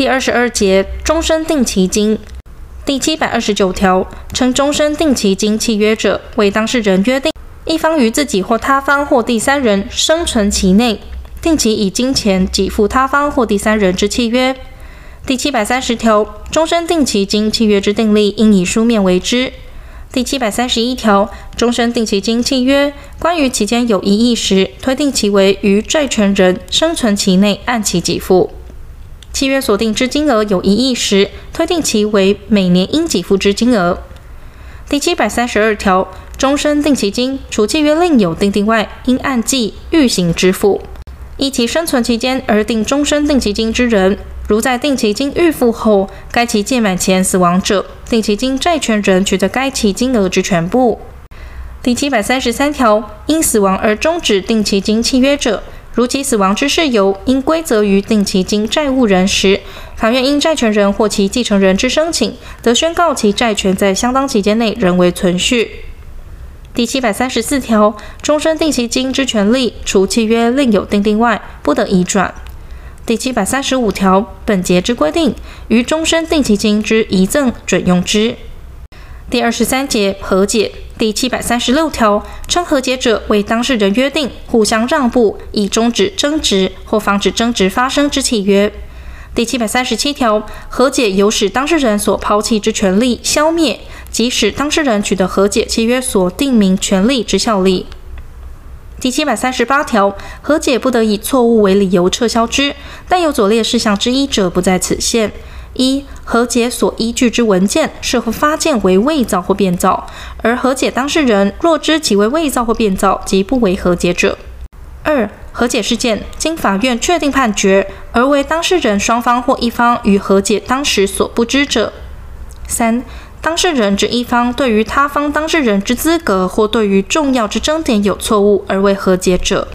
第二十二节终身定期金第七百二十九条，称终身定期金契约者，为当事人约定一方于自己或他方或第三人生存期内，定期以金钱给付他方或第三人之契约。第七百三十条，终身定期金契约之订立，应以书面为之。第七百三十一条，终身定期金契约关于期间有异议时，推定其为于债权人生存期内按期给付；契约所定之金额有一亿时，推定其为每年应给付之金额。第七百三十二条，终身定期金除契约另有订定外，应按季预行支付。依其生存期间而定终身定期金之人，如在定期金预付后，该期届满前死亡者，定期金债权人取得该期金额之全部。第七百三十三条，因死亡而终止定期金契约者，如其死亡之事由应归责于定期金债务人时，法院因债权人或其继承人之申请，得宣告其债权在相当期间内仍为存续。第七百三十四条，终身定期金之权利，除契约另有订定外，不得移转。第七百三十五条，本节之规定，于终身定期金之遗赠准用之。第二十三节和解第七百三十六条，称和解者为当事人约定互相让步，以终止争执或防止争执发生之契约。第七百三十七条，和解有使当事人所抛弃之权利消灭，即使当事人取得和解契约所定明权利之效力。第七百三十八条，和解不得以错误为理由撤销之，但有左列事项之一者，不在此限：一、和解所依据之文件是否发件为伪造或变造，而和解当事人若知其为伪造或变造，即不为和解者；二、和解事件经法院确定判决，而为当事人双方或一方与和解当时所不知者；三、当事人之一方对于他方当事人之资格或对于重要之争点有错误而为和解者。